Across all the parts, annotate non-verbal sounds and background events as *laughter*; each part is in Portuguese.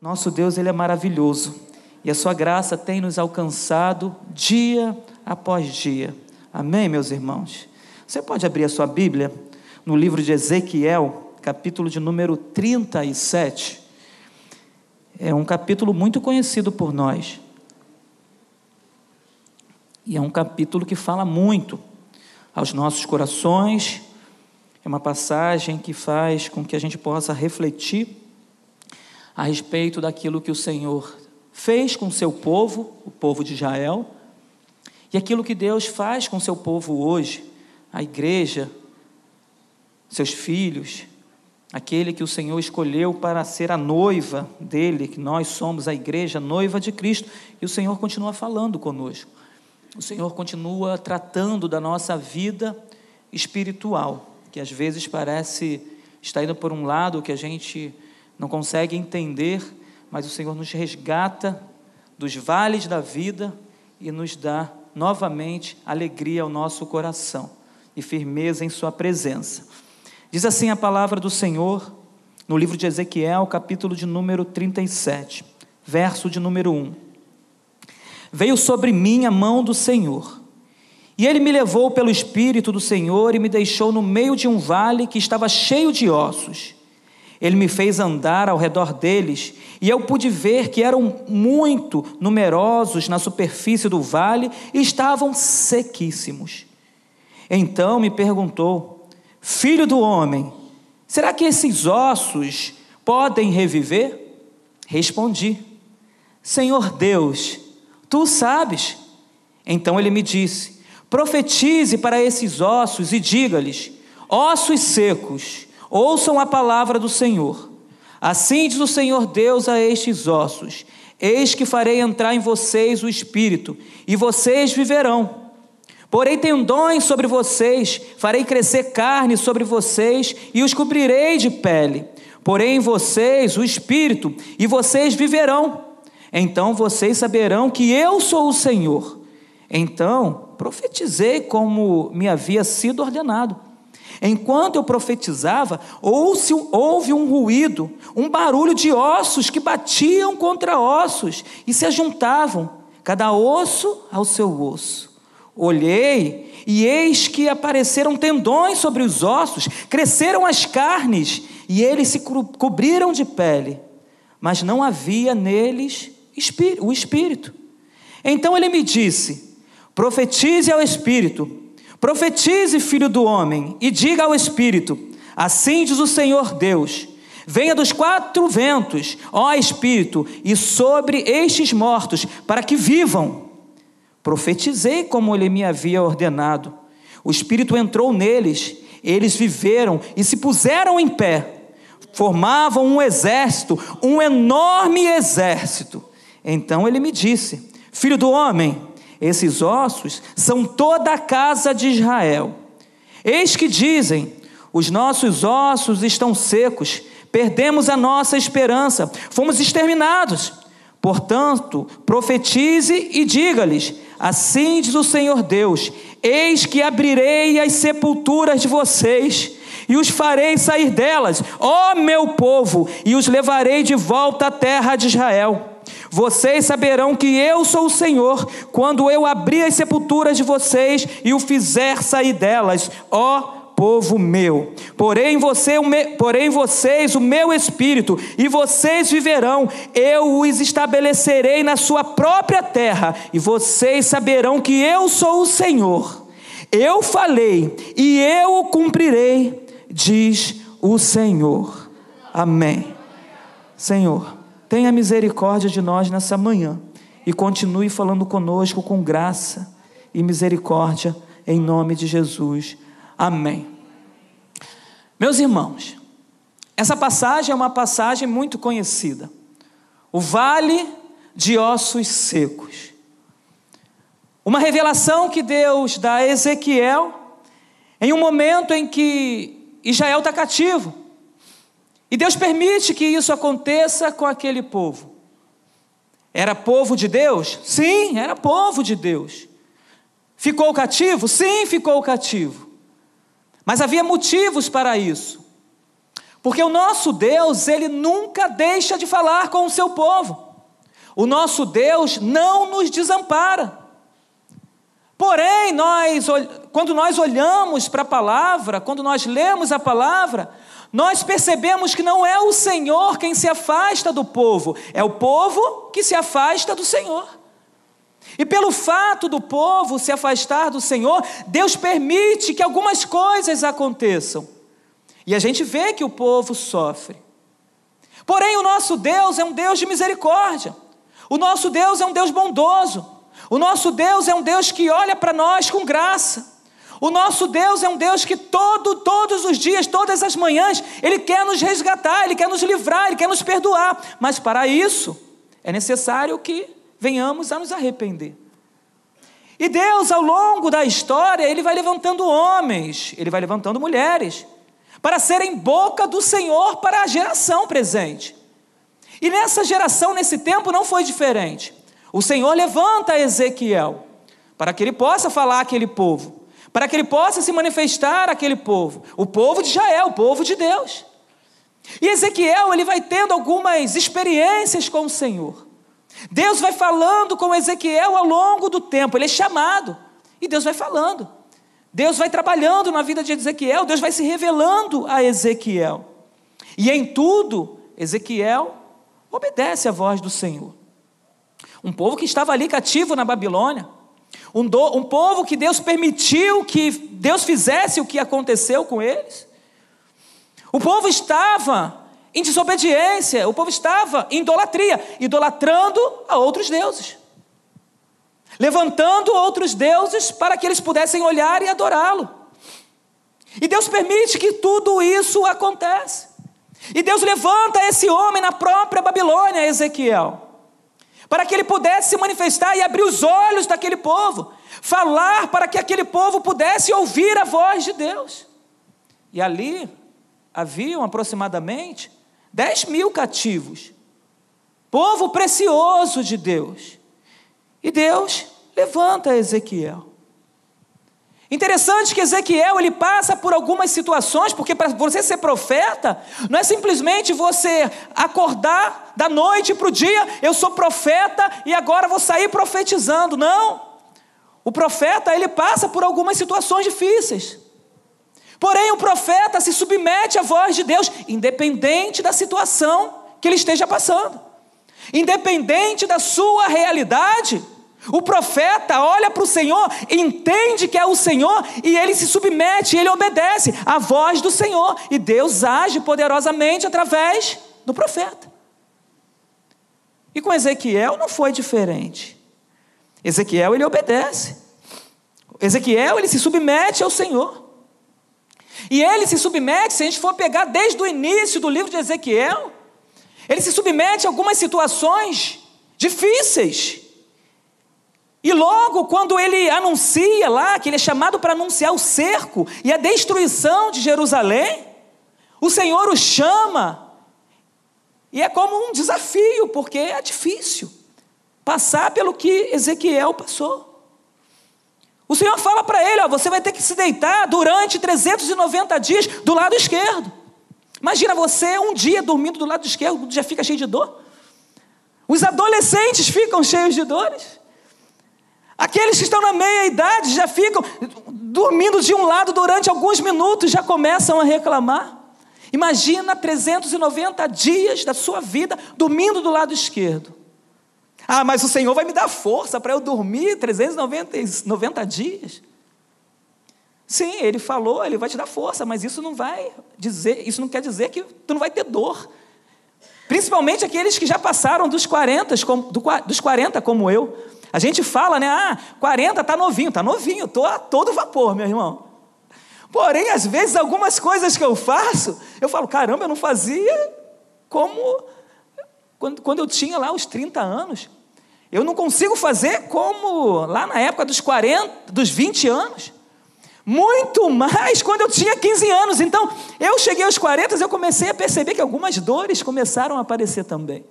Nosso Deus, ele é maravilhoso e a sua graça tem nos alcançado dia após dia. Amém, meus irmãos? Você pode abrir a sua Bíblia no livro de Ezequiel, capítulo de número 37. É um capítulo muito conhecido por nós. E é um capítulo que fala muito aos nossos corações. É uma passagem que faz com que a gente possa refletir a respeito daquilo que o Senhor fez com seu povo, o povo de Israel, e aquilo que Deus faz com seu povo hoje, a igreja, seus filhos, aquele que o Senhor escolheu para ser a noiva dele, que nós somos a igreja, noiva de Cristo, e o Senhor continua falando conosco. O Senhor continua tratando da nossa vida espiritual, que às vezes parece estar indo por um lado que a gente não consegue entender, mas o Senhor nos resgata dos vales da vida e nos dá novamente alegria ao nosso coração e firmeza em Sua presença. Diz assim a palavra do Senhor no livro de Ezequiel, capítulo de número 37, verso de número 1. Veio sobre mim a mão do Senhor, e ele me levou pelo Espírito do Senhor e me deixou no meio de um vale que estava cheio de ossos ele me fez andar ao redor deles, e eu pude ver que eram muito numerosos na superfície do vale e estavam sequíssimos. Então me perguntou: Filho do homem, será que esses ossos podem reviver? Respondi: Senhor Deus, tu sabes. Então ele me disse: Profetize para esses ossos e diga-lhes: Ossos secos, Ouçam a palavra do Senhor. Assim diz o Senhor Deus a estes ossos: Eis que farei entrar em vocês o espírito, e vocês viverão. Porém tendões sobre vocês, farei crescer carne sobre vocês, e os cobrirei de pele. Porém vocês o espírito, e vocês viverão. Então vocês saberão que eu sou o Senhor. Então profetizei como me havia sido ordenado. Enquanto eu profetizava, houve um ruído, um barulho de ossos que batiam contra ossos e se juntavam, cada osso ao seu osso. Olhei e eis que apareceram tendões sobre os ossos, cresceram as carnes e eles se cobriram de pele, mas não havia neles o espírito. Então ele me disse: profetize ao espírito Profetize, filho do homem, e diga ao Espírito: Assim diz o Senhor Deus: Venha dos quatro ventos, ó Espírito, e sobre estes mortos, para que vivam. Profetizei como ele me havia ordenado. O Espírito entrou neles, eles viveram e se puseram em pé. Formavam um exército, um enorme exército. Então ele me disse: Filho do homem, esses ossos são toda a casa de Israel. Eis que dizem: os nossos ossos estão secos, perdemos a nossa esperança, fomos exterminados. Portanto, profetize e diga-lhes: Assim diz o Senhor Deus: Eis que abrirei as sepulturas de vocês e os farei sair delas, ó meu povo, e os levarei de volta à terra de Israel. Vocês saberão que eu sou o Senhor, quando eu abrir as sepulturas de vocês e o fizer sair delas, ó povo meu. Porém, você, porém vocês o meu espírito, e vocês viverão, eu os estabelecerei na sua própria terra, e vocês saberão que eu sou o Senhor. Eu falei, e eu o cumprirei, diz o Senhor. Amém. Senhor. Tenha misericórdia de nós nessa manhã e continue falando conosco com graça e misericórdia em nome de Jesus. Amém. Meus irmãos, essa passagem é uma passagem muito conhecida. O vale de ossos secos. Uma revelação que Deus dá a Ezequiel em um momento em que Israel está cativo. E Deus permite que isso aconteça com aquele povo. Era povo de Deus? Sim, era povo de Deus. Ficou cativo? Sim, ficou cativo. Mas havia motivos para isso. Porque o nosso Deus, ele nunca deixa de falar com o seu povo. O nosso Deus não nos desampara. Porém, nós, quando nós olhamos para a palavra, quando nós lemos a palavra, nós percebemos que não é o Senhor quem se afasta do povo, é o povo que se afasta do Senhor. E pelo fato do povo se afastar do Senhor, Deus permite que algumas coisas aconteçam. E a gente vê que o povo sofre. Porém, o nosso Deus é um Deus de misericórdia. O nosso Deus é um Deus bondoso. O nosso Deus é um Deus que olha para nós com graça. O nosso Deus é um Deus que todo, todos os dias, todas as manhãs, Ele quer nos resgatar, Ele quer nos livrar, Ele quer nos perdoar. Mas para isso, é necessário que venhamos a nos arrepender. E Deus, ao longo da história, Ele vai levantando homens, Ele vai levantando mulheres, para serem boca do Senhor para a geração presente. E nessa geração, nesse tempo, não foi diferente. O Senhor levanta Ezequiel para que ele possa falar àquele povo, para que ele possa se manifestar àquele povo, o povo de Israel, o povo de Deus. E Ezequiel, ele vai tendo algumas experiências com o Senhor. Deus vai falando com Ezequiel ao longo do tempo, ele é chamado, e Deus vai falando. Deus vai trabalhando na vida de Ezequiel, Deus vai se revelando a Ezequiel. E em tudo, Ezequiel obedece à voz do Senhor. Um povo que estava ali cativo na Babilônia, um, do, um povo que Deus permitiu que Deus fizesse o que aconteceu com eles. O povo estava em desobediência, o povo estava em idolatria, idolatrando a outros deuses levantando outros deuses para que eles pudessem olhar e adorá-lo. E Deus permite que tudo isso aconteça. E Deus levanta esse homem na própria Babilônia, Ezequiel, para que ele pudesse se manifestar e abrir os olhos daquele povo, falar para que aquele povo pudesse ouvir a voz de Deus. E ali haviam aproximadamente 10 mil cativos, povo precioso de Deus. E Deus levanta Ezequiel. Interessante que Ezequiel ele passa por algumas situações, porque para você ser profeta, não é simplesmente você acordar da noite para o dia, eu sou profeta e agora vou sair profetizando. Não. O profeta ele passa por algumas situações difíceis. Porém, o profeta se submete à voz de Deus, independente da situação que ele esteja passando. Independente da sua realidade, o profeta olha para o Senhor, entende que é o Senhor e ele se submete, ele obedece à voz do Senhor e Deus age poderosamente através do profeta. E com Ezequiel não foi diferente. Ezequiel ele obedece. Ezequiel ele se submete ao Senhor. E ele se submete, se a gente for pegar desde o início do livro de Ezequiel, ele se submete a algumas situações difíceis. E logo, quando ele anuncia lá, que ele é chamado para anunciar o cerco e a destruição de Jerusalém, o Senhor o chama, e é como um desafio, porque é difícil passar pelo que Ezequiel passou. O Senhor fala para ele: ó, você vai ter que se deitar durante 390 dias do lado esquerdo. Imagina você um dia dormindo do lado esquerdo, já fica cheio de dor. Os adolescentes ficam cheios de dores. Aqueles que estão na meia idade já ficam dormindo de um lado durante alguns minutos, já começam a reclamar. Imagina 390 dias da sua vida dormindo do lado esquerdo. Ah, mas o Senhor vai me dar força para eu dormir 390 dias. Sim, ele falou, ele vai te dar força, mas isso não vai dizer, isso não quer dizer que tu não vai ter dor. Principalmente aqueles que já passaram dos 40, dos 40 como eu. A gente fala, né? Ah, 40 tá novinho, tá novinho, tô a todo vapor, meu irmão. Porém, às vezes algumas coisas que eu faço, eu falo, caramba, eu não fazia como quando, quando eu tinha lá os 30 anos. Eu não consigo fazer como lá na época dos 40, dos 20 anos. Muito mais quando eu tinha 15 anos. Então, eu cheguei aos 40 e eu comecei a perceber que algumas dores começaram a aparecer também.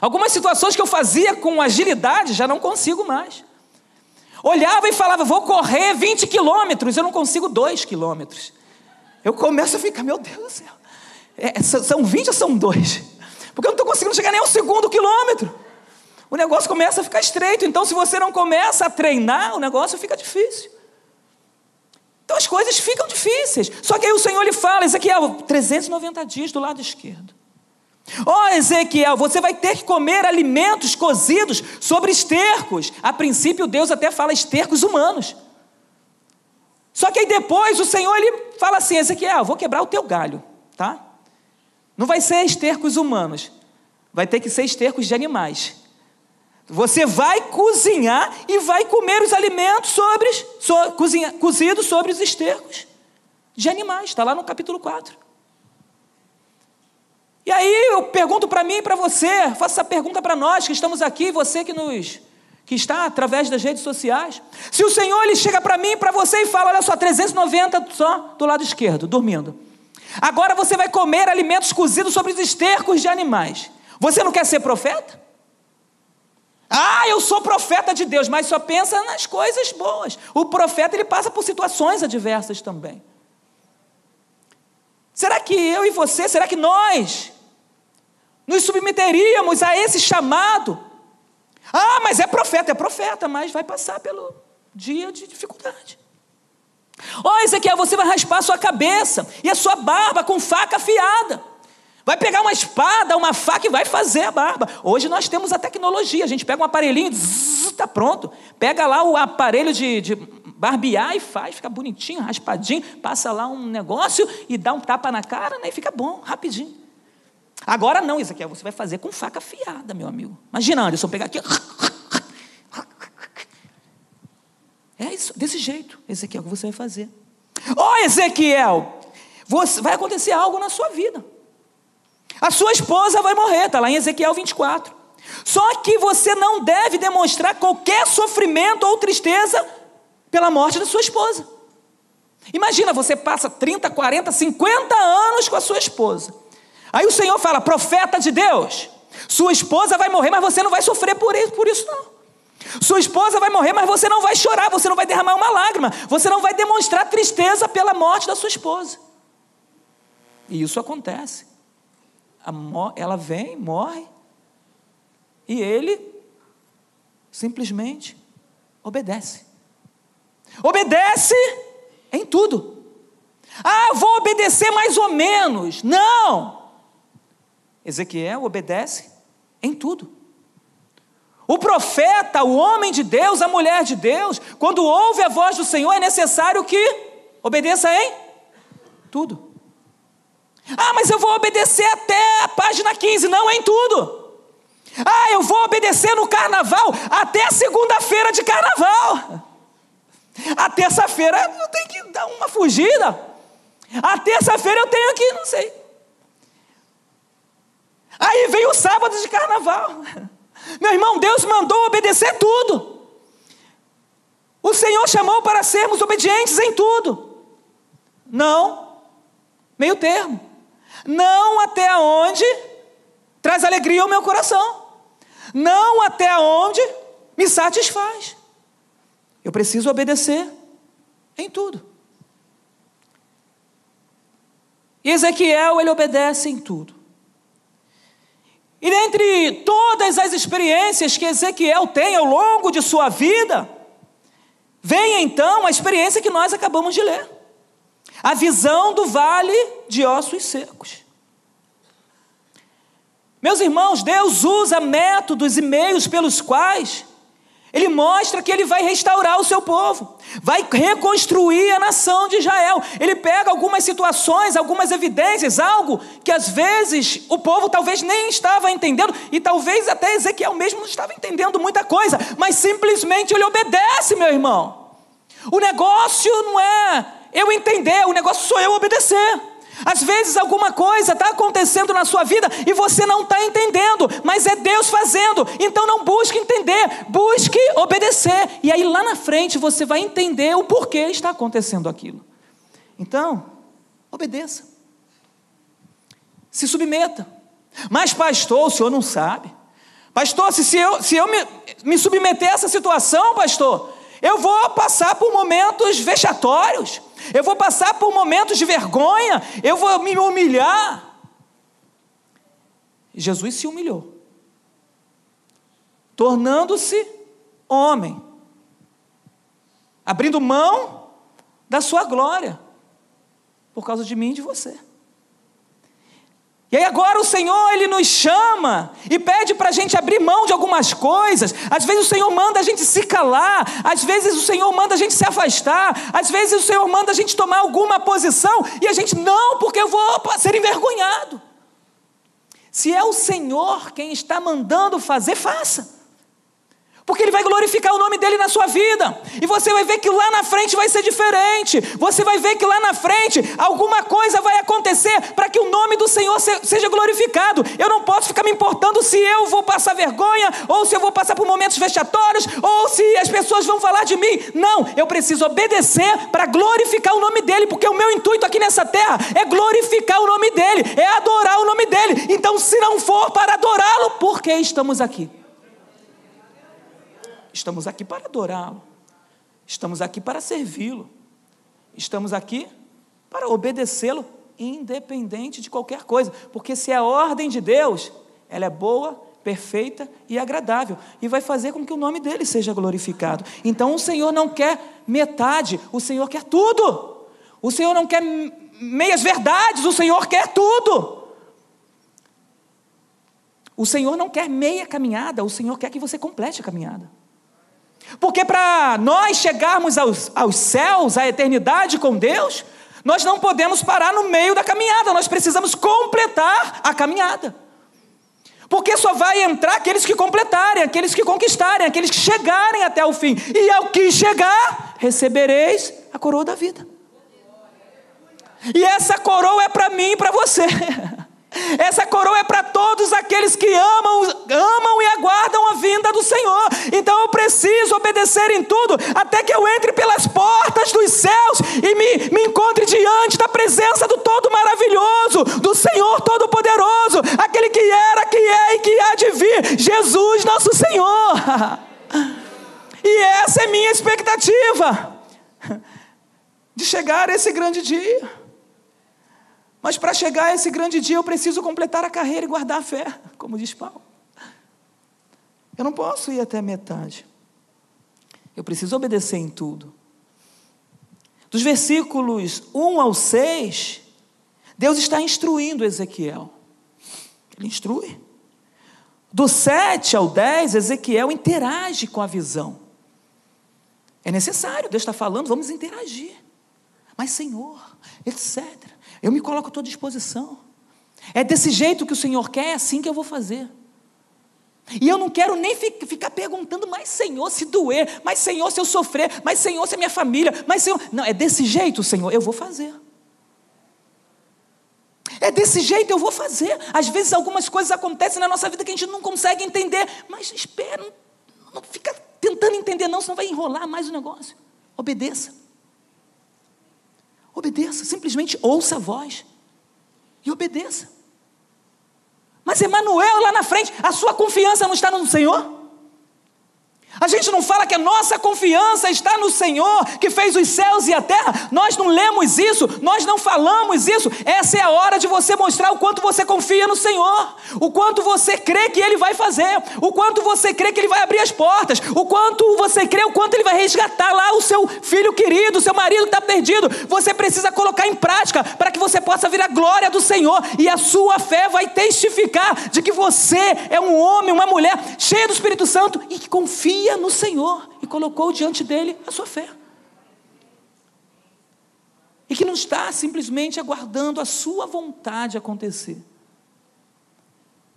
Algumas situações que eu fazia com agilidade já não consigo mais. Olhava e falava, vou correr 20 quilômetros, eu não consigo 2 quilômetros. eu começo a ficar, meu Deus do céu, é, são 20 ou são dois? Porque eu não estou conseguindo chegar nem ao segundo quilômetro. O negócio começa a ficar estreito. Então, se você não começa a treinar, o negócio fica difícil. Então as coisas ficam difíceis. Só que aí o Senhor lhe fala, Ezequiel, 390 dias do lado esquerdo. Ó oh, Ezequiel, você vai ter que comer alimentos cozidos sobre estercos. A princípio, Deus até fala estercos humanos. Só que aí depois o Senhor ele fala assim: Ezequiel, vou quebrar o teu galho, tá? Não vai ser estercos humanos, vai ter que ser estercos de animais. Você vai cozinhar e vai comer os alimentos sobre, so, cozinha, cozidos sobre os estercos de animais, está lá no capítulo 4. E aí eu pergunto para mim e para você, faço essa pergunta para nós que estamos aqui, você que nos que está através das redes sociais. Se o Senhor ele chega para mim e para você e fala, olha só, 390 só do lado esquerdo, dormindo. Agora você vai comer alimentos cozidos sobre os estercos de animais. Você não quer ser profeta? Ah, eu sou profeta de Deus, mas só pensa nas coisas boas. O profeta ele passa por situações adversas também. Será que eu e você, será que nós nos submeteríamos a esse chamado? Ah, mas é profeta, é profeta, mas vai passar pelo dia de dificuldade. Ó, oh, Ezequiel, você vai raspar a sua cabeça e a sua barba com faca afiada. Vai pegar uma espada, uma faca e vai fazer a barba. Hoje nós temos a tecnologia, a gente pega um aparelhinho, está pronto. Pega lá o aparelho de, de barbear e faz, fica bonitinho, raspadinho, passa lá um negócio e dá um tapa na cara né, e fica bom, rapidinho. Agora não, Ezequiel, você vai fazer com faca afiada, meu amigo. Imagina, Anderson, pegar aqui. É isso, desse jeito, Ezequiel, que você vai fazer. Ó oh, Ezequiel, você, vai acontecer algo na sua vida. A sua esposa vai morrer, está lá em Ezequiel 24. Só que você não deve demonstrar qualquer sofrimento ou tristeza pela morte da sua esposa. Imagina, você passa 30, 40, 50 anos com a sua esposa. Aí o Senhor fala: profeta de Deus, sua esposa vai morrer, mas você não vai sofrer por isso, por isso não. Sua esposa vai morrer, mas você não vai chorar, você não vai derramar uma lágrima, você não vai demonstrar tristeza pela morte da sua esposa. E isso acontece ela vem, morre, e ele simplesmente obedece. Obedece em tudo. Ah, vou obedecer mais ou menos. Não! Ezequiel obedece em tudo. O profeta, o homem de Deus, a mulher de Deus, quando ouve a voz do Senhor, é necessário que obedeça em tudo. Ah, mas eu vou obedecer até a página 15, não em tudo. Ah, eu vou obedecer no carnaval até a segunda-feira de carnaval. A terça-feira eu tenho que dar uma fugida. A terça-feira eu tenho que, não sei. Aí vem o sábado de carnaval. Meu irmão, Deus mandou obedecer tudo. O Senhor chamou para sermos obedientes em tudo. Não, meio termo não até onde traz alegria ao meu coração, não até onde me satisfaz. Eu preciso obedecer em tudo. E Ezequiel, ele obedece em tudo. E dentre todas as experiências que Ezequiel tem ao longo de sua vida, vem então a experiência que nós acabamos de ler a visão do vale de ossos secos. Meus irmãos, Deus usa métodos e meios pelos quais ele mostra que ele vai restaurar o seu povo, vai reconstruir a nação de Israel. Ele pega algumas situações, algumas evidências, algo que às vezes o povo talvez nem estava entendendo, e talvez até Ezequiel mesmo não estava entendendo muita coisa, mas simplesmente ele obedece, meu irmão. O negócio não é eu entender, o negócio sou eu obedecer. Às vezes alguma coisa está acontecendo na sua vida e você não está entendendo, mas é Deus fazendo. Então não busque entender, busque obedecer. E aí lá na frente você vai entender o porquê está acontecendo aquilo. Então, obedeça. Se submeta. Mas, pastor, o senhor não sabe. Pastor, se, se eu, se eu me, me submeter a essa situação, pastor, eu vou passar por momentos vexatórios. Eu vou passar por momentos de vergonha, eu vou me humilhar. Jesus se humilhou, tornando-se homem, abrindo mão da sua glória, por causa de mim e de você. E aí agora o Senhor, Ele nos chama e pede para a gente abrir mão de algumas coisas. Às vezes o Senhor manda a gente se calar, às vezes o Senhor manda a gente se afastar, às vezes o Senhor manda a gente tomar alguma posição e a gente, não, porque eu vou ser envergonhado. Se é o Senhor quem está mandando fazer, faça. Porque Ele vai glorificar o nome dele na sua vida. E você vai ver que lá na frente vai ser diferente. Você vai ver que lá na frente alguma coisa vai acontecer para que o nome do Senhor seja glorificado. Eu não posso ficar me importando se eu vou passar vergonha, ou se eu vou passar por momentos vexatórios, ou se as pessoas vão falar de mim. Não, eu preciso obedecer para glorificar o nome dele, porque o meu intuito aqui nessa terra é glorificar o nome dele, é adorar o nome dele. Então, se não for para adorá-lo, por que estamos aqui? Estamos aqui para adorá-lo. Estamos aqui para servi-lo. Estamos aqui para obedecê-lo, independente de qualquer coisa. Porque se é a ordem de Deus, ela é boa, perfeita e agradável. E vai fazer com que o nome dele seja glorificado. Então o Senhor não quer metade, o Senhor quer tudo. O Senhor não quer meias verdades, o Senhor quer tudo. O Senhor não quer meia caminhada, o Senhor quer que você complete a caminhada. Porque para nós chegarmos aos, aos céus, à eternidade com Deus, nós não podemos parar no meio da caminhada, nós precisamos completar a caminhada. Porque só vai entrar aqueles que completarem, aqueles que conquistarem, aqueles que chegarem até o fim. E ao que chegar, recebereis a coroa da vida. E essa coroa é para mim e para você. *laughs* Essa coroa é para todos aqueles que amam, amam e aguardam a vinda do Senhor. Então eu preciso obedecer em tudo, até que eu entre pelas portas dos céus e me, me encontre diante da presença do Todo Maravilhoso, do Senhor Todo-Poderoso, aquele que era, que é e que há de vir, Jesus nosso Senhor. *laughs* E essa é minha expectativa de chegar esse grande dia. Mas para chegar a esse grande dia, eu preciso completar a carreira e guardar a fé, como diz Paulo. Eu não posso ir até a metade. Eu preciso obedecer em tudo. Dos versículos 1 ao 6, Deus está instruindo Ezequiel. Ele instrui. Do 7 ao 10, Ezequiel interage com a visão. É necessário, Deus está falando, vamos interagir. Mas, Senhor, etc. Eu me coloco à tua disposição. É desse jeito que o Senhor quer, é assim que eu vou fazer. E eu não quero nem ficar perguntando, mas Senhor, se doer, mas Senhor, se eu sofrer, mas Senhor, se é minha família, mas Senhor. Não, é desse jeito, Senhor, eu vou fazer. É desse jeito eu vou fazer. Às vezes algumas coisas acontecem na nossa vida que a gente não consegue entender, mas espera, não, não fica tentando entender, não, senão vai enrolar mais o negócio. Obedeça. Obedeça, simplesmente ouça a voz e obedeça. Mas Emanuel lá na frente, a sua confiança não está no Senhor? A gente não fala que a nossa confiança está no Senhor, que fez os céus e a terra. Nós não lemos isso, nós não falamos isso. Essa é a hora de você mostrar o quanto você confia no Senhor, o quanto você crê que Ele vai fazer, o quanto você crê que Ele vai abrir as portas, o quanto você crê, o quanto Ele vai resgatar lá o seu filho querido, o seu marido está perdido. Você precisa colocar em prática para que você possa vir a glória do Senhor e a sua fé vai testificar de que você é um homem, uma mulher cheia do Espírito Santo e que confia confia no Senhor e colocou diante dele a sua fé. E que não está simplesmente aguardando a sua vontade acontecer.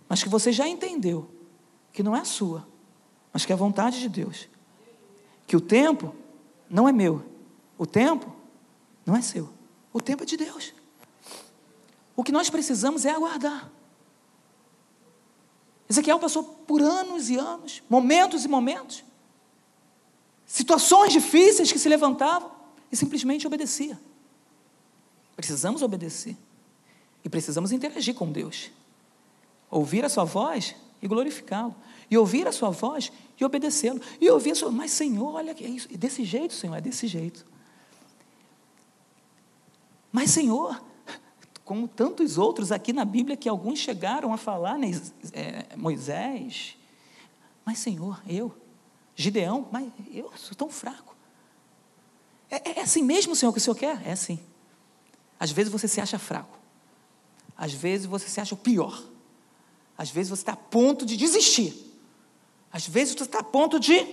Mas que você já entendeu que não é a sua, mas que é a vontade de Deus. Que o tempo não é meu, o tempo não é seu, o tempo é de Deus. O que nós precisamos é aguardar. Ezequiel passou por anos e anos, momentos e momentos, situações difíceis que se levantavam e simplesmente obedecia. Precisamos obedecer e precisamos interagir com Deus, ouvir a Sua voz e glorificá-lo, e ouvir a Sua voz e obedecê-lo, e ouvir a Sua, mas Senhor, olha que é isso, é desse jeito, Senhor, é desse jeito. Mas, Senhor, como tantos outros aqui na Bíblia que alguns chegaram a falar, né, é, Moisés, mas, Senhor, eu, Gideão, mas eu sou tão fraco. É, é assim mesmo, Senhor, que o Senhor quer? É assim. Às vezes você se acha fraco. Às vezes você se acha o pior. Às vezes você está a ponto de desistir. Às vezes você está a ponto de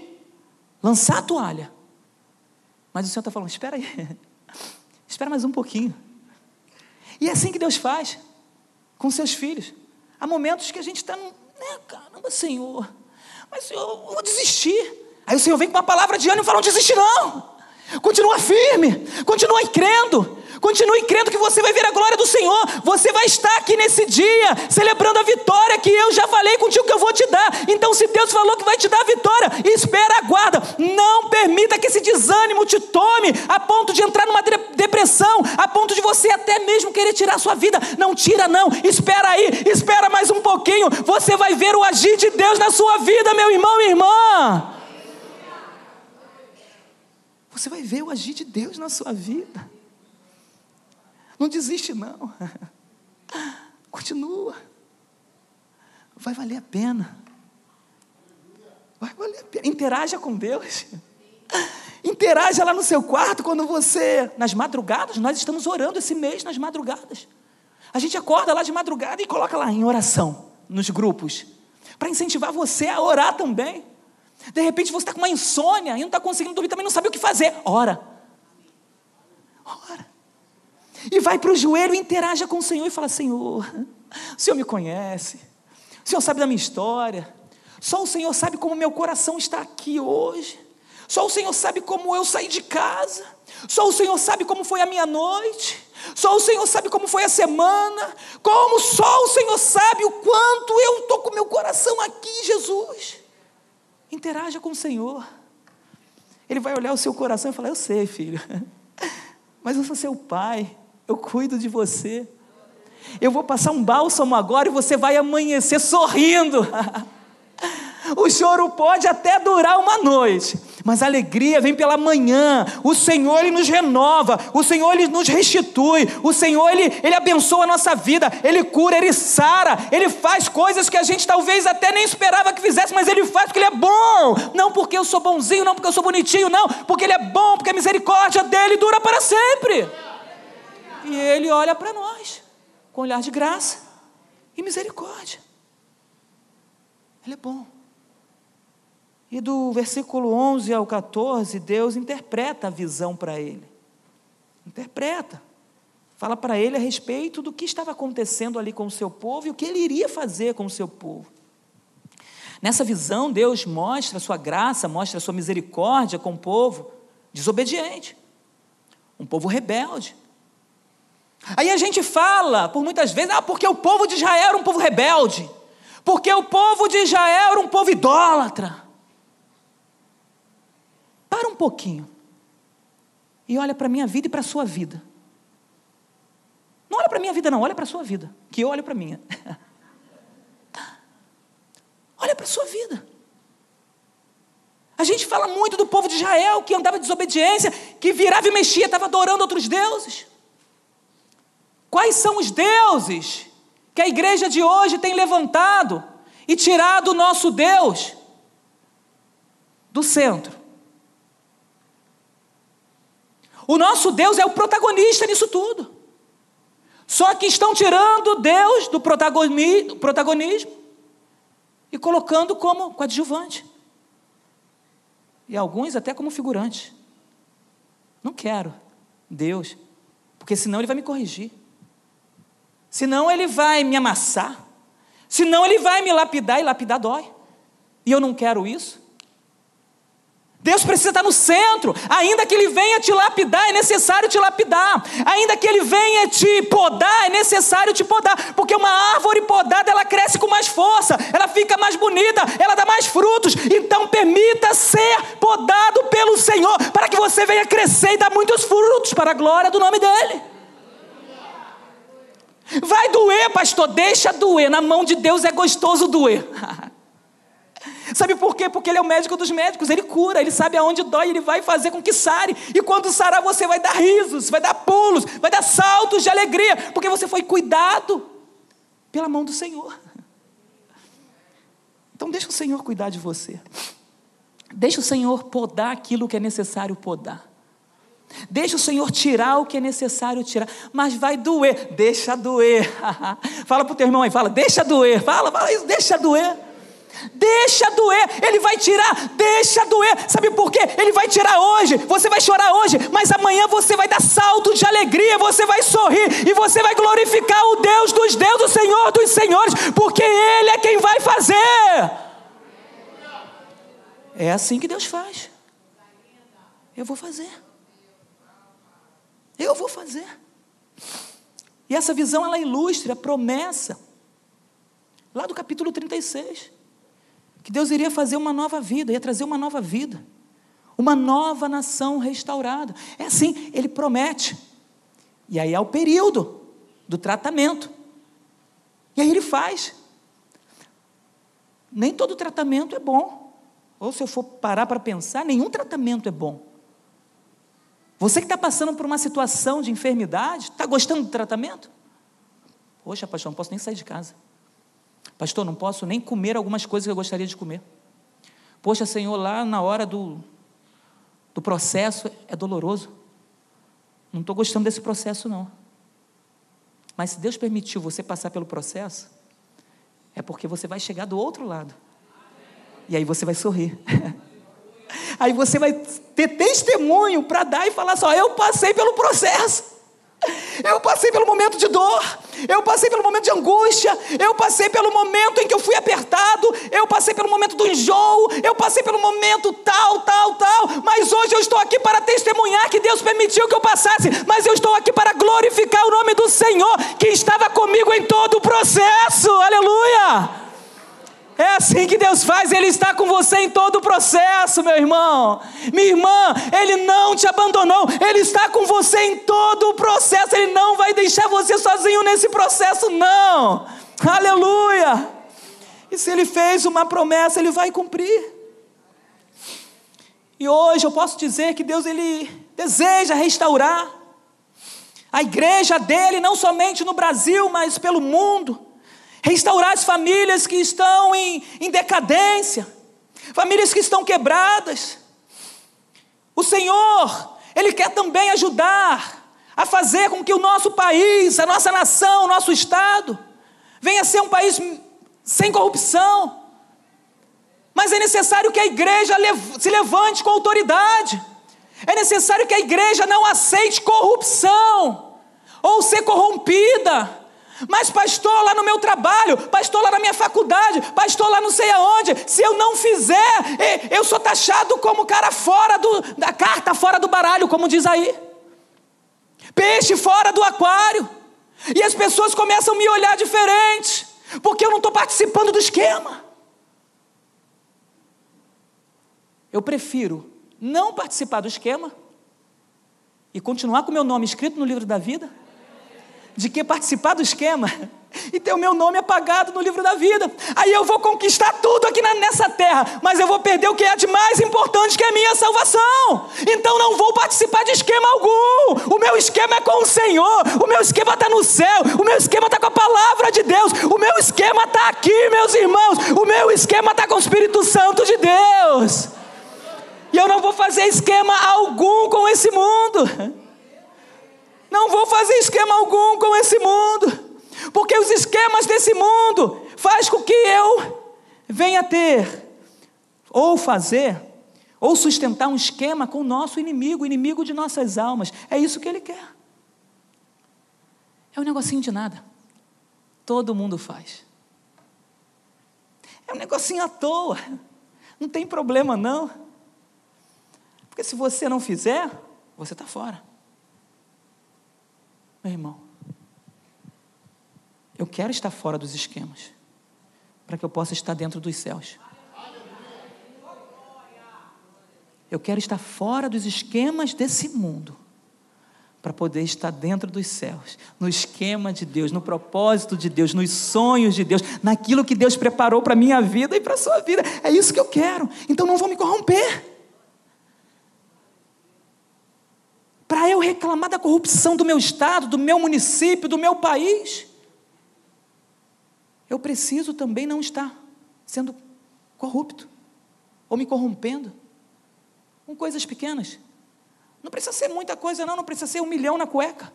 lançar a toalha. Mas o Senhor está falando: espera aí, *laughs* espera mais um pouquinho. E é assim que Deus faz com seus filhos. Há momentos que a gente está, né, caramba, Senhor, mas eu vou desistir. Aí o Senhor vem com uma palavra de ânimo e fala: não desiste não. Continua firme, continua crendo, continue crendo que você vai ver a glória do Senhor. Você vai estar aqui nesse dia, celebrando a vitória que eu já falei contigo que eu vou te dar. Então, se Deus falou que vai te dar a vitória, espera, aguarda. Não permita que esse desânimo te tome a ponto de entrar numa depressão, a ponto de você até mesmo querer tirar a sua vida. Não tira, não. Espera aí, espera mais um pouquinho. Você vai ver o agir de Deus na sua vida, meu irmão e irmã. Você vai ver o agir de Deus na sua vida. Não desiste, não. *laughs* Continua. Vai valer a pena. Vai valer a pena. Interaja com Deus. *laughs* Interaja lá no seu quarto quando você. Nas madrugadas, nós estamos orando esse mês nas madrugadas. A gente acorda lá de madrugada e coloca lá em oração, nos grupos, para incentivar você a orar também. De repente você está com uma insônia e não está conseguindo dormir, também não sabe o que fazer. Ora. Ora. E vai para o joelho e interaja com o Senhor e fala: Senhor, o Senhor me conhece, o Senhor sabe da minha história, só o Senhor sabe como meu coração está aqui hoje, só o Senhor sabe como eu saí de casa, só o Senhor sabe como foi a minha noite, só o Senhor sabe como foi a semana, como só o Senhor sabe o quanto eu estou com meu coração aqui, Jesus. Interaja com o Senhor. Ele vai olhar o seu coração e falar: Eu sei, filho, *laughs* mas eu sou seu pai, eu cuido de você. Eu vou passar um bálsamo agora e você vai amanhecer sorrindo. *laughs* O choro pode até durar uma noite, mas a alegria vem pela manhã. O Senhor ele nos renova, o Senhor ele nos restitui, o Senhor ele, ele abençoa a nossa vida, ele cura, ele sara, ele faz coisas que a gente talvez até nem esperava que fizesse, mas ele faz porque ele é bom. Não porque eu sou bonzinho, não porque eu sou bonitinho, não, porque ele é bom, porque a misericórdia dele dura para sempre. E ele olha para nós com olhar de graça e misericórdia. Ele é bom. E do versículo 11 ao 14, Deus interpreta a visão para ele. Interpreta. Fala para ele a respeito do que estava acontecendo ali com o seu povo e o que ele iria fazer com o seu povo. Nessa visão, Deus mostra a sua graça, mostra a sua misericórdia com o povo desobediente, um povo rebelde. Aí a gente fala, por muitas vezes, ah, porque o povo de Israel era um povo rebelde, porque o povo de Israel era um povo idólatra. Para um pouquinho e olha para a minha vida e para a sua vida. Não olha para a minha vida, não, olha para a sua vida, que eu olho para a minha. *laughs* olha para a sua vida. A gente fala muito do povo de Israel que andava em desobediência, que virava e mexia, estava adorando outros deuses. Quais são os deuses que a igreja de hoje tem levantado e tirado o nosso Deus do centro? O nosso Deus é o protagonista nisso tudo. Só que estão tirando Deus do protagonismo e colocando como coadjuvante. E alguns até como figurante. Não quero Deus, porque senão ele vai me corrigir. Senão ele vai me amassar. Senão ele vai me lapidar e lapidar dói. E eu não quero isso. Deus precisa estar no centro. Ainda que Ele venha te lapidar, é necessário te lapidar. Ainda que Ele venha te podar, é necessário te podar. Porque uma árvore podada, ela cresce com mais força, ela fica mais bonita, ela dá mais frutos. Então, permita ser podado pelo Senhor, para que você venha crescer e dar muitos frutos para a glória do nome dEle. Vai doer, pastor, deixa doer. Na mão de Deus é gostoso doer. *laughs* Sabe por quê? Porque ele é o médico dos médicos, ele cura, ele sabe aonde dói, ele vai fazer com que sare. E quando sarar, você vai dar risos, vai dar pulos, vai dar saltos de alegria, porque você foi cuidado pela mão do Senhor. Então deixa o Senhor cuidar de você. Deixa o Senhor podar aquilo que é necessário podar. Deixa o Senhor tirar o que é necessário tirar, mas vai doer, deixa doer. *laughs* fala para o teu irmão aí, fala, deixa doer, fala, fala isso, deixa doer. Deixa doer, Ele vai tirar, deixa doer. Sabe por quê? Ele vai tirar hoje, você vai chorar hoje, mas amanhã você vai dar salto de alegria, você vai sorrir e você vai glorificar o Deus dos deuses, o Senhor dos senhores, porque Ele é quem vai fazer. É assim que Deus faz. Eu vou fazer. Eu vou fazer. E essa visão ela ilustra a promessa lá do capítulo 36 que Deus iria fazer uma nova vida, ia trazer uma nova vida, uma nova nação restaurada. É assim, ele promete. E aí é o período do tratamento. E aí ele faz. Nem todo tratamento é bom. Ou se eu for parar para pensar, nenhum tratamento é bom. Você que está passando por uma situação de enfermidade, está gostando do tratamento? Poxa, pastor, não posso nem sair de casa. Pastor, não posso nem comer algumas coisas que eu gostaria de comer. Poxa, Senhor, lá na hora do, do processo é doloroso. Não estou gostando desse processo, não. Mas se Deus permitiu você passar pelo processo, é porque você vai chegar do outro lado. E aí você vai sorrir. *laughs* aí você vai ter testemunho para dar e falar só: eu passei pelo processo. Eu passei pelo momento de dor, eu passei pelo momento de angústia, eu passei pelo momento em que eu fui apertado, eu passei pelo momento do enjoo, eu passei pelo momento tal, tal, tal, mas hoje eu estou aqui para testemunhar que Deus permitiu que eu passasse, mas eu estou aqui para glorificar o nome do Senhor que estava comigo em todo o processo, aleluia! É assim que Deus faz, Ele está com você em todo o processo, meu irmão. Minha irmã, Ele não te abandonou, Ele está com você em todo o processo, Ele não vai deixar você sozinho nesse processo, não. Aleluia! E se Ele fez uma promessa, Ele vai cumprir. E hoje eu posso dizer que Deus Ele deseja restaurar a igreja dele, não somente no Brasil, mas pelo mundo restaurar as famílias que estão em, em decadência, famílias que estão quebradas. O Senhor, Ele quer também ajudar a fazer com que o nosso país, a nossa nação, o nosso Estado, venha a ser um país sem corrupção. Mas é necessário que a igreja se levante com autoridade. É necessário que a igreja não aceite corrupção ou ser corrompida. Mas, pastor, lá no meu trabalho, pastor, lá na minha faculdade, pastor, lá não sei aonde, se eu não fizer, eu sou taxado como cara fora do, da carta, fora do baralho, como diz aí. Peixe fora do aquário. E as pessoas começam a me olhar diferente, porque eu não estou participando do esquema. Eu prefiro não participar do esquema e continuar com meu nome escrito no livro da vida de que participar do esquema *laughs* e ter o meu nome apagado no livro da vida. Aí eu vou conquistar tudo aqui nessa terra, mas eu vou perder o que é de mais importante, que é a minha salvação. Então não vou participar de esquema algum. O meu esquema é com o Senhor, o meu esquema está no céu, o meu esquema está com a palavra de Deus, o meu esquema está aqui, meus irmãos, o meu esquema está com o Espírito Santo de Deus. E eu não vou fazer esquema algum com esse mundo. *laughs* Não vou fazer esquema algum com esse mundo, porque os esquemas desse mundo faz com que eu venha ter ou fazer ou sustentar um esquema com o nosso inimigo, inimigo de nossas almas. É isso que ele quer. É um negocinho de nada. Todo mundo faz. É um negocinho à toa. Não tem problema não. Porque se você não fizer, você está fora. Meu irmão, eu quero estar fora dos esquemas, para que eu possa estar dentro dos céus. Eu quero estar fora dos esquemas desse mundo, para poder estar dentro dos céus, no esquema de Deus, no propósito de Deus, nos sonhos de Deus, naquilo que Deus preparou para a minha vida e para a sua vida. É isso que eu quero. Então não vou me corromper. Para eu reclamar da corrupção do meu estado, do meu município, do meu país, eu preciso também não estar sendo corrupto ou me corrompendo com coisas pequenas. Não precisa ser muita coisa, não, não precisa ser um milhão na cueca.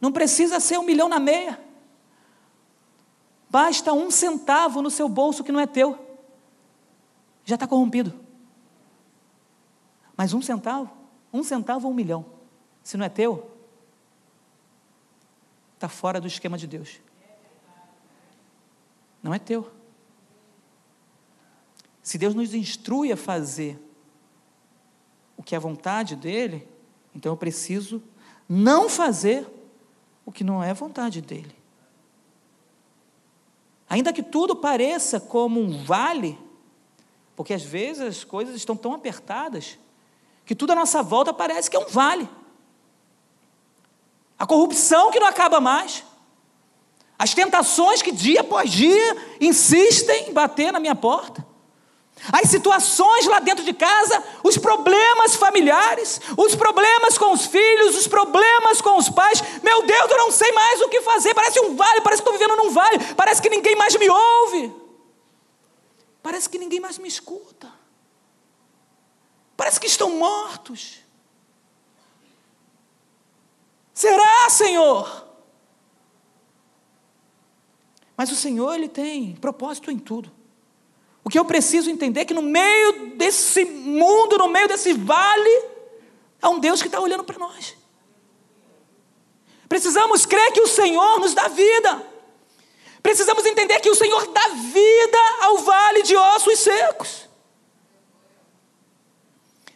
Não precisa ser um milhão na meia. Basta um centavo no seu bolso que não é teu. Já está corrompido. Mas um centavo, um centavo ou um milhão, se não é teu, está fora do esquema de Deus. Não é teu. Se Deus nos instrui a fazer o que é vontade dele, então eu preciso não fazer o que não é vontade dele. Ainda que tudo pareça como um vale, porque às vezes as coisas estão tão apertadas que tudo à nossa volta parece que é um vale. A corrupção que não acaba mais. As tentações que dia após dia insistem em bater na minha porta as situações lá dentro de casa, os problemas familiares, os problemas com os filhos, os problemas com os pais. Meu Deus, eu não sei mais o que fazer. Parece um vale, parece que estou vivendo num vale, parece que ninguém mais me ouve, parece que ninguém mais me escuta, parece que estão mortos. Será, Senhor? Mas o Senhor, Ele tem propósito em tudo. O que eu preciso entender é que no meio desse mundo, no meio desse vale, há um Deus que está olhando para nós. Precisamos crer que o Senhor nos dá vida. Precisamos entender que o Senhor dá vida ao vale de ossos secos.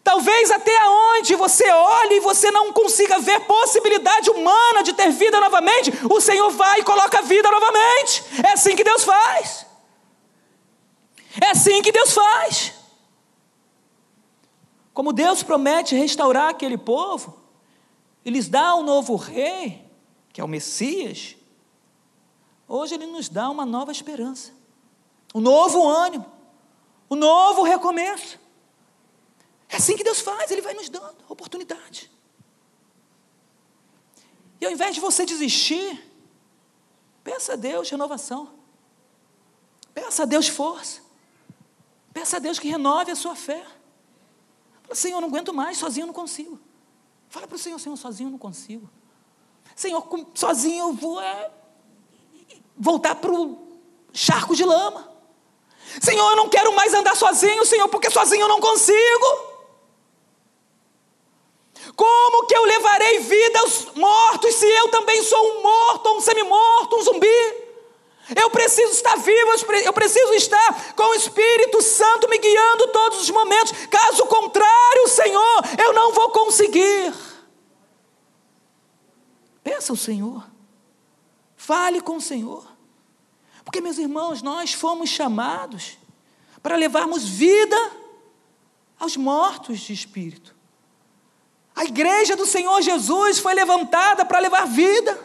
Talvez até onde você olhe e você não consiga ver possibilidade humana de ter vida novamente, o Senhor vai e coloca vida novamente. É assim que Deus faz. É assim que Deus faz. Como Deus promete restaurar aquele povo, e lhes dá um novo rei, que é o Messias, hoje Ele nos dá uma nova esperança, um novo ânimo, um novo recomeço. É assim que Deus faz, Ele vai nos dando oportunidade. E ao invés de você desistir, peça a Deus renovação, peça a Deus força. Peça a Deus que renove a sua fé. Fala, Senhor, eu não aguento mais, sozinho eu não consigo. Fala para o Senhor, Senhor, sozinho eu não consigo. Senhor, sozinho eu vou é, voltar para o charco de lama. Senhor, eu não quero mais andar sozinho, Senhor, porque sozinho eu não consigo. Como que eu levarei vida aos mortos se eu também sou um morto, um semi-morto, um zumbi? Eu preciso estar vivo, eu preciso estar com o Espírito Santo me guiando todos os momentos. Caso contrário, Senhor, eu não vou conseguir. Peça ao Senhor, fale com o Senhor, porque, meus irmãos, nós fomos chamados para levarmos vida aos mortos de espírito. A igreja do Senhor Jesus foi levantada para levar vida.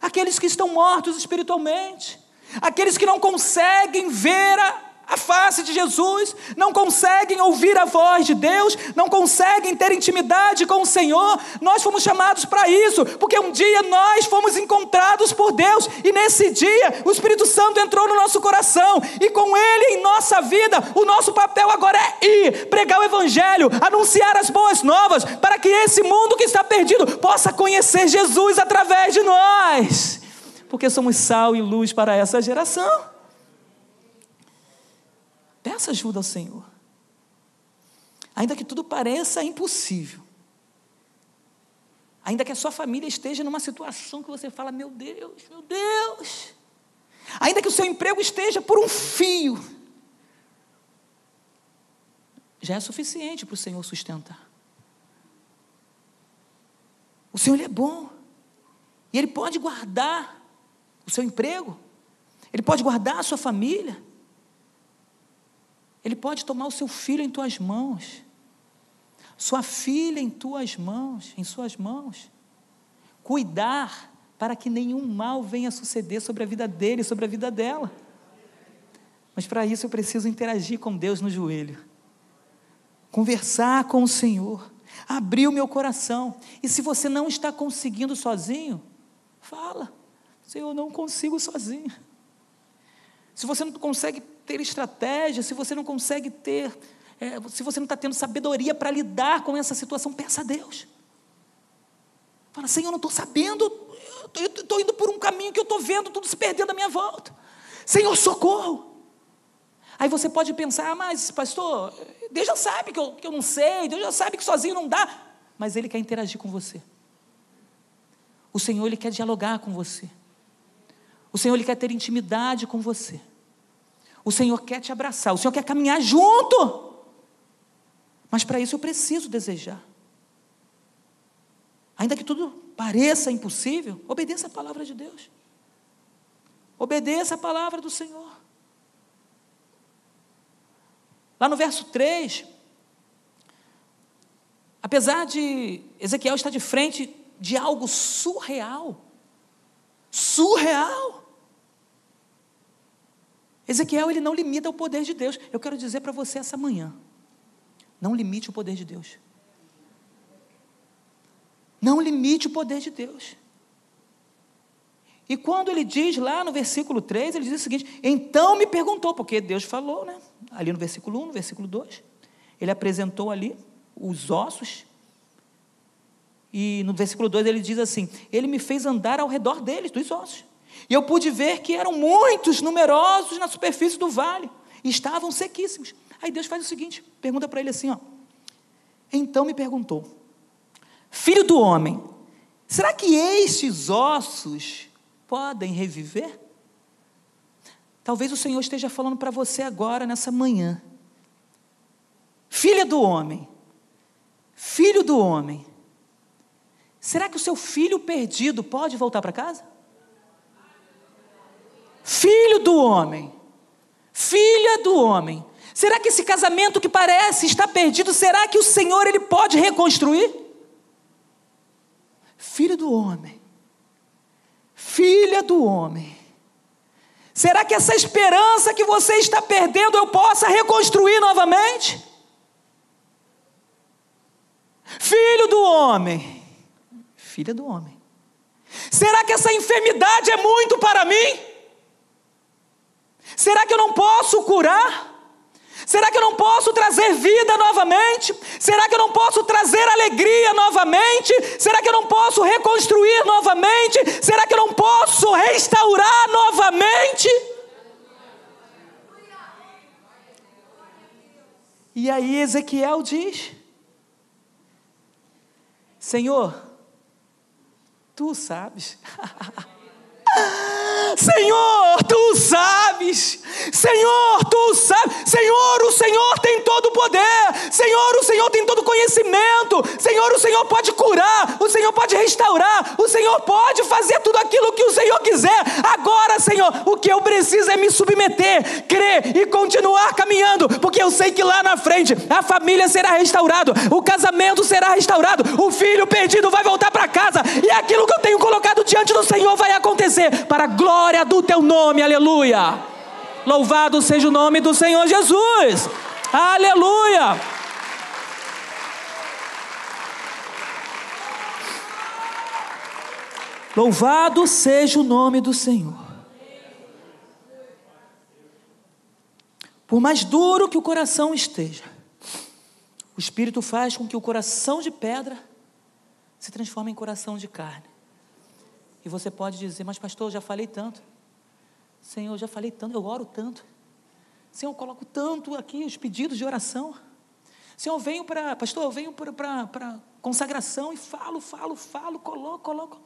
Àqueles que estão mortos espiritualmente. Aqueles que não conseguem ver a, a face de Jesus, não conseguem ouvir a voz de Deus, não conseguem ter intimidade com o Senhor. Nós fomos chamados para isso, porque um dia nós fomos encontrados por Deus e nesse dia o Espírito Santo entrou no nosso coração e com ele em nossa vida, o nosso papel agora é ir, pregar o Evangelho, anunciar as boas novas, para que esse mundo que está perdido possa conhecer Jesus através de nós porque somos sal e luz para essa geração. Peça ajuda ao Senhor. Ainda que tudo pareça impossível. Ainda que a sua família esteja numa situação que você fala, meu Deus, meu Deus. Ainda que o seu emprego esteja por um fio. Já é suficiente para o Senhor sustentar. O Senhor é bom. E Ele pode guardar o seu emprego, Ele pode guardar a sua família, Ele pode tomar o seu filho em tuas mãos. sua filha em tuas mãos, em suas mãos. Cuidar para que nenhum mal venha suceder sobre a vida dele, sobre a vida dela. Mas para isso eu preciso interagir com Deus no joelho, conversar com o Senhor, abrir o meu coração. E se você não está conseguindo sozinho, fala: Senhor, eu não consigo sozinho. Se você não consegue ter estratégia, se você não consegue ter, é, se você não está tendo sabedoria para lidar com essa situação, peça a Deus. Fala, Senhor, eu não estou sabendo, estou indo por um caminho que eu estou vendo tudo se perdendo à minha volta. Senhor, socorro. Aí você pode pensar, ah, mas pastor, Deus já sabe que eu, que eu não sei, Deus já sabe que sozinho não dá, mas Ele quer interagir com você. O Senhor, Ele quer dialogar com você. O Senhor, Ele quer ter intimidade com você. O Senhor quer te abraçar, o Senhor quer caminhar junto. Mas para isso eu preciso desejar. Ainda que tudo pareça impossível, obedeça a palavra de Deus. Obedeça a palavra do Senhor. Lá no verso 3, apesar de Ezequiel estar de frente de algo surreal, surreal. Ezequiel ele não limita o poder de Deus. Eu quero dizer para você essa manhã, não limite o poder de Deus. Não limite o poder de Deus. E quando ele diz lá no versículo 3, ele diz o seguinte: Então me perguntou, porque Deus falou, né? Ali no versículo 1, no versículo 2, ele apresentou ali os ossos. E no versículo 2 ele diz assim: Ele me fez andar ao redor deles, dos ossos. E eu pude ver que eram muitos, numerosos na superfície do vale, e estavam sequíssimos. Aí Deus faz o seguinte: pergunta para ele assim, ó. Então me perguntou: Filho do homem, será que estes ossos podem reviver? Talvez o Senhor esteja falando para você agora, nessa manhã. Filha do homem, filho do homem, será que o seu filho perdido pode voltar para casa? Filho do homem, filha do homem, será que esse casamento que parece estar perdido, será que o Senhor ele pode reconstruir? Filho do homem, filha do homem. Será que essa esperança que você está perdendo eu possa reconstruir novamente? Filho do homem, filha do homem. Será que essa enfermidade é muito para mim? Será que eu não posso curar? Será que eu não posso trazer vida novamente? Será que eu não posso trazer alegria novamente? Será que eu não posso reconstruir novamente? Será que eu não posso restaurar novamente? E aí Ezequiel diz: Senhor, tu sabes. *laughs* Senhor, tu sabes. Senhor, tu sabes. Senhor, o Senhor tem todo o poder. Senhor, o Senhor tem todo o conhecimento. Senhor, o Senhor pode curar. O Senhor pode restaurar. O Senhor pode fazer tudo aquilo que o Senhor quiser. Agora, Senhor, o que eu preciso é me submeter, crer e continuar caminhando, porque eu sei que lá na frente a família será restaurada, o casamento será restaurado, o filho perdido vai voltar para casa e aquilo que eu tenho colocado diante do Senhor vai acontecer para a glória do teu nome. Aleluia. Louvado seja o nome do Senhor Jesus. Aleluia. Louvado seja o nome do Senhor. Por mais duro que o coração esteja, o Espírito faz com que o coração de pedra se transforme em coração de carne. E você pode dizer, mas pastor, eu já falei tanto. Senhor, eu já falei tanto, eu oro tanto. Senhor, eu coloco tanto aqui os pedidos de oração. Senhor, eu venho para, pastor, eu venho para consagração e falo, falo, falo, coloco, coloco.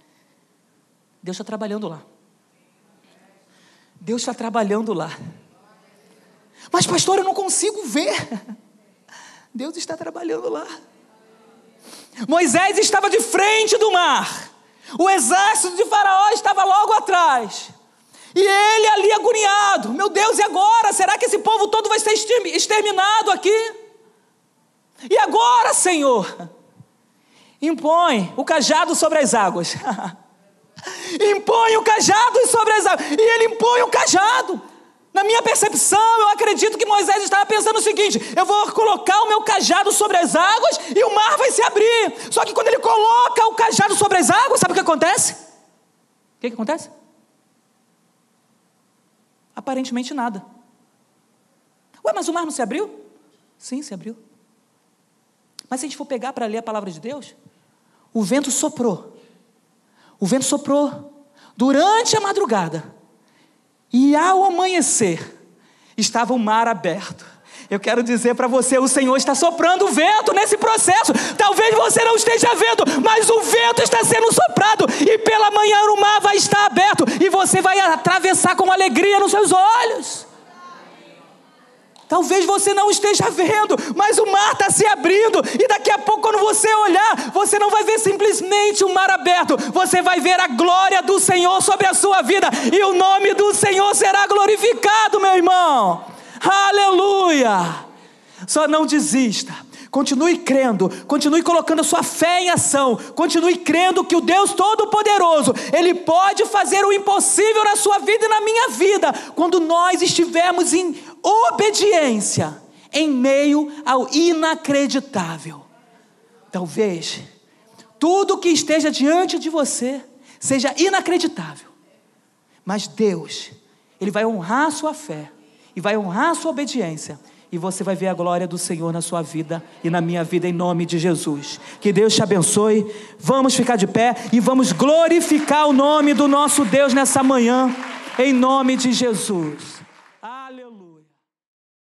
Deus está trabalhando lá. Deus está trabalhando lá. Mas, pastor, eu não consigo ver. *laughs* Deus está trabalhando lá. Moisés estava de frente do mar. O exército de Faraó estava logo atrás. E ele ali agoniado: Meu Deus, e agora? Será que esse povo todo vai ser exterminado aqui? E agora, Senhor, impõe o cajado sobre as águas. *laughs* impõe o cajado sobre as águas. E ele impõe o cajado. Na minha percepção, eu acredito que Moisés estava pensando o seguinte: eu vou colocar o meu cajado sobre as águas e o mar vai se abrir. Só que quando ele coloca o cajado sobre as águas, sabe o que acontece? O que, que acontece? Aparentemente nada. Ué, mas o mar não se abriu? Sim, se abriu. Mas se a gente for pegar para ler a palavra de Deus, o vento soprou. O vento soprou durante a madrugada. E ao amanhecer, estava o mar aberto. Eu quero dizer para você: o Senhor está soprando vento nesse processo. Talvez você não esteja vendo, mas o vento está sendo soprado. E pela manhã o mar vai estar aberto. E você vai atravessar com alegria nos seus olhos. Talvez você não esteja vendo, mas o mar está se abrindo, e daqui a pouco, quando você olhar, você não vai ver simplesmente o mar aberto, você vai ver a glória do Senhor sobre a sua vida, e o nome do Senhor será glorificado, meu irmão. Aleluia! Só não desista. Continue crendo, continue colocando a sua fé em ação, continue crendo que o Deus Todo-Poderoso, Ele pode fazer o impossível na sua vida e na minha vida, quando nós estivermos em obediência em meio ao inacreditável. Talvez tudo que esteja diante de você seja inacreditável, mas Deus, Ele vai honrar a sua fé e vai honrar a sua obediência e você vai ver a glória do Senhor na sua vida e na minha vida, em nome de Jesus. Que Deus te abençoe. Vamos ficar de pé e vamos glorificar o nome do nosso Deus nessa manhã, em nome de Jesus.